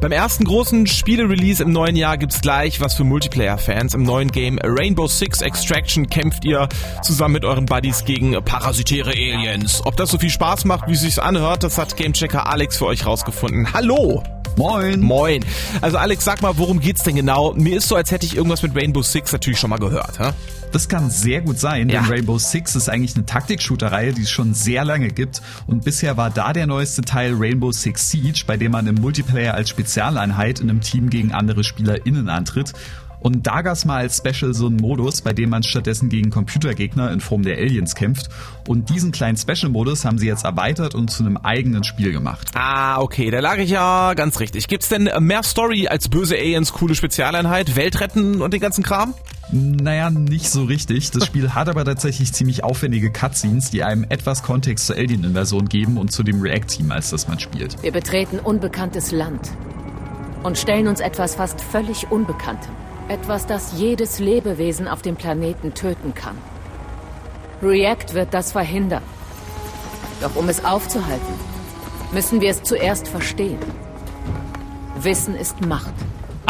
Beim ersten großen Spiele-Release im neuen Jahr gibt's gleich was für Multiplayer-Fans. Im neuen Game Rainbow Six Extraction kämpft ihr zusammen mit euren Buddies gegen parasitäre Aliens. Ob das so viel Spaß macht, wie es sich anhört, das hat Gamechecker Alex für euch rausgefunden. Hallo! Moin. Moin. Also Alex, sag mal, worum geht's denn genau? Mir ist so, als hätte ich irgendwas mit Rainbow Six natürlich schon mal gehört. Hä? Das kann sehr gut sein, denn Ja. Rainbow Six ist eigentlich eine Taktik-Shooter-Reihe, die es schon sehr lange gibt. Und bisher war da der neueste Teil Rainbow Six Siege, bei dem man im Multiplayer als Spezialeinheit in einem Team gegen andere SpielerInnen antritt. Und da gab's mal als Special so einen Modus, bei dem man stattdessen gegen Computergegner in Form der Aliens kämpft. Und diesen kleinen Special-Modus haben sie jetzt erweitert und zu einem eigenen Spiel gemacht. Ah, okay, da lag ich ja ganz richtig. Gibt's denn mehr Story als böse Aliens, coole Spezialeinheit, Welt retten und den ganzen Kram? Naja, nicht so richtig. Das Spiel hat aber tatsächlich ziemlich aufwendige Cutscenes, die einem etwas Kontext zur Alien-Invasion geben und zu dem React-Team, als das man spielt. Wir betreten unbekanntes Land und stellen uns etwas fast völlig Unbekanntem. Etwas, das jedes Lebewesen auf dem Planeten töten kann. React wird das verhindern. Doch um es aufzuhalten, müssen wir es zuerst verstehen. Wissen ist Macht.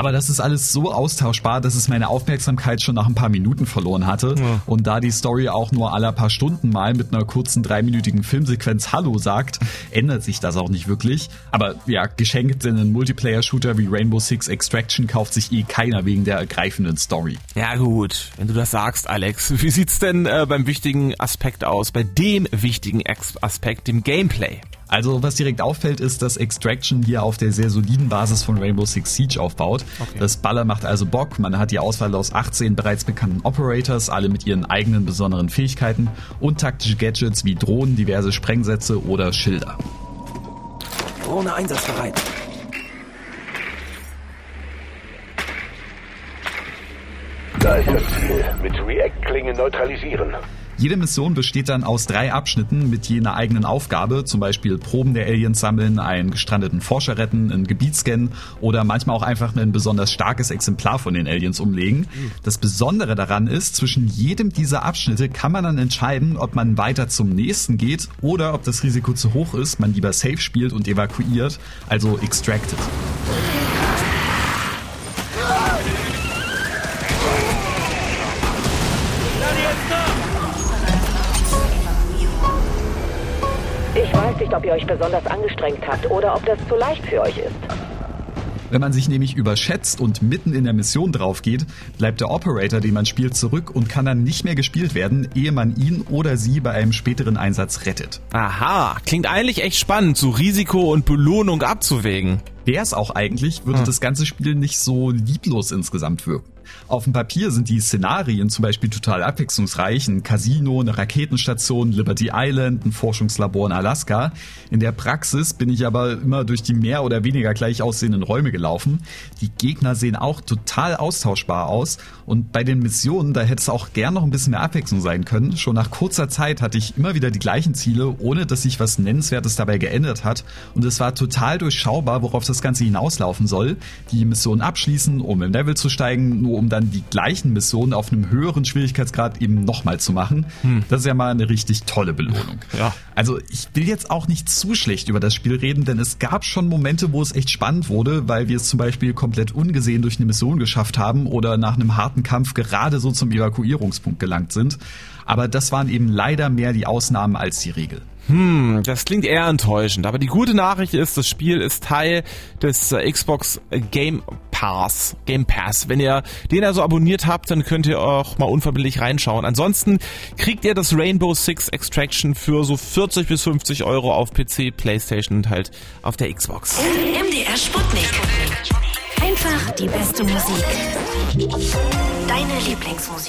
Aber das ist alles so austauschbar, dass es meine Aufmerksamkeit schon nach ein paar Minuten verloren hatte. Und da die Story auch nur alle paar Stunden mal mit einer kurzen dreiminütigen Filmsequenz Hallo sagt, ändert sich das auch nicht wirklich. Aber ja, geschenkt in einen Multiplayer-Shooter wie Rainbow Six Extraction kauft sich eh keiner wegen der ergreifenden Story. Ja gut, wenn du das sagst, Alex. Wie sieht's denn äh, beim wichtigen Aspekt aus? Bei dem wichtigen Aspekt, dem Gameplay. Also was direkt auffällt, ist, dass Extraction hier auf der sehr soliden Basis von Rainbow Six Siege aufbaut. Okay. Das Baller macht also Bock, man hat die Auswahl aus 18 bereits bekannten Operators, alle mit ihren eigenen besonderen Fähigkeiten und taktische Gadgets wie Drohnen, diverse Sprengsätze oder Schilder. Drohne einsatzbereit. Da ist das Ziel. Mit React-Klinge neutralisieren. Jede Mission besteht dann aus drei Abschnitten mit je einer eigenen Aufgabe, zum Beispiel Proben der Aliens sammeln, einen gestrandeten Forscher retten, ein Gebiet scannen oder manchmal auch einfach ein besonders starkes Exemplar von den Aliens umlegen. Das Besondere daran ist, zwischen jedem dieser Abschnitte kann man dann entscheiden, ob man weiter zum nächsten geht oder ob das Risiko zu hoch ist, man lieber safe spielt und evakuiert, also extracted. Nicht, ob ihr euch besonders angestrengt habt oder ob das zu leicht für euch ist. Wenn man sich nämlich überschätzt und mitten in der Mission drauf geht, bleibt der Operator, den man spielt, zurück und kann dann nicht mehr gespielt werden, ehe man ihn oder sie bei einem späteren Einsatz rettet. Aha, klingt eigentlich echt spannend, so Risiko und Belohnung abzuwägen. Wäre es auch eigentlich, würde das ganze Spiel nicht so lieblos insgesamt wirken. Auf dem Papier sind die Szenarien zum Beispiel total abwechslungsreich. Ein Casino, eine Raketenstation, Liberty Island, ein Forschungslabor in Alaska. In der Praxis bin ich aber immer durch die mehr oder weniger gleich aussehenden Räume gelaufen. Die Gegner sehen auch total austauschbar aus. Und bei den Missionen, da hätte es auch gern noch ein bisschen mehr Abwechslung sein können. Schon nach kurzer Zeit hatte ich immer wieder die gleichen Ziele, ohne dass sich was Nennenswertes dabei geändert hat. Und es war total durchschaubar, worauf das Ganze hinauslaufen soll. Die Mission abschließen, um im Level zu steigen, nur um dann die gleichen Missionen auf einem höheren Schwierigkeitsgrad eben nochmal zu machen. Das ist ja mal eine richtig tolle Belohnung. Ja. Also ich will jetzt auch nicht zu schlecht über das Spiel reden, denn es gab schon Momente, wo es echt spannend wurde, weil wir es zum Beispiel komplett ungesehen durch eine Mission geschafft haben oder nach einem harten Kampf gerade so zum Evakuierungspunkt gelangt sind. Aber das waren eben leider mehr die Ausnahmen als die Regel. Hm, das klingt eher enttäuschend. Aber die gute Nachricht ist, das Spiel ist Teil des äh, Xbox Game Pass. Game Pass. Wenn ihr den also abonniert habt, dann könnt ihr auch mal unverbindlich reinschauen. Ansonsten kriegt ihr das Rainbow Six Extraction für so 40 bis 50 Euro auf PC, Playstation und halt auf der Xbox. MDR Sputnik. Einfach die beste Musik. Deine Lieblingsmusik.